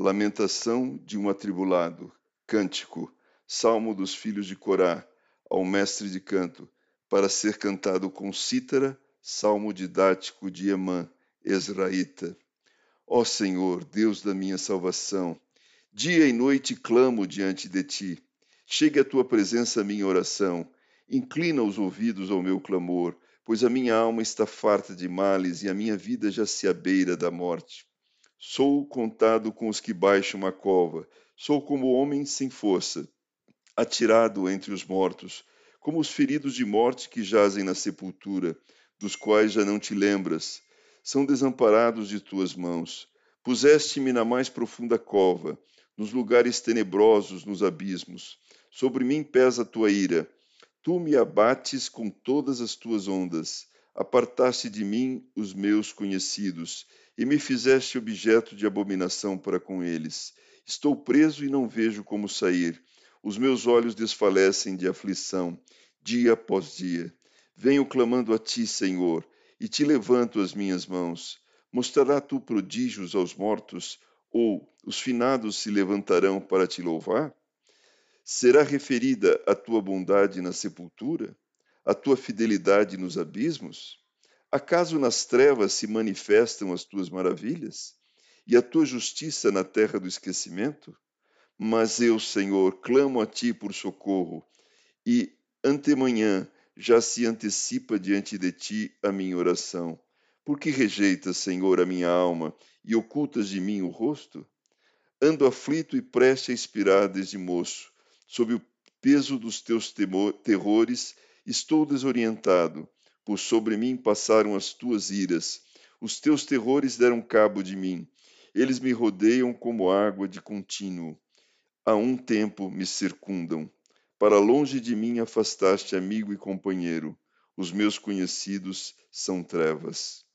Lamentação de um atribulado, cântico, salmo dos filhos de Corá, ao mestre de canto, para ser cantado com cítara, salmo didático de Emã, Ezraíta. Ó Senhor, Deus da minha salvação, dia e noite clamo diante de ti. Chegue a tua presença a minha oração, inclina os ouvidos ao meu clamor, pois a minha alma está farta de males e a minha vida já se abeira da morte. Sou contado com os que baixam a cova, sou como homem sem força, atirado entre os mortos, como os feridos de morte que jazem na sepultura, dos quais já não te lembras. São desamparados de tuas mãos. Puseste-me na mais profunda cova, nos lugares tenebrosos, nos abismos. Sobre mim pesa a tua ira. Tu me abates com todas as tuas ondas. Apartaste de mim os meus conhecidos e me fizeste objeto de abominação para com eles. Estou preso e não vejo como sair. Os meus olhos desfalecem de aflição, dia após dia. Venho clamando a ti, Senhor, e te levanto as minhas mãos. Mostrará tu prodígios aos mortos, ou os finados se levantarão para te louvar? Será referida a tua bondade na sepultura, a tua fidelidade nos abismos? Acaso nas trevas se manifestam as tuas maravilhas e a tua justiça na terra do esquecimento? Mas eu, Senhor, clamo a ti por socorro, e antemanhã já se antecipa diante de ti a minha oração. Por que rejeitas, Senhor, a minha alma e ocultas de mim o rosto? Ando aflito e preste a expirar desde moço. Sob o peso dos teus temor, terrores, estou desorientado por sobre mim passaram as tuas iras, os teus terrores deram cabo de mim. Eles me rodeiam como água de contínuo. A um tempo me circundam. Para longe de mim afastaste amigo e companheiro. Os meus conhecidos são trevas.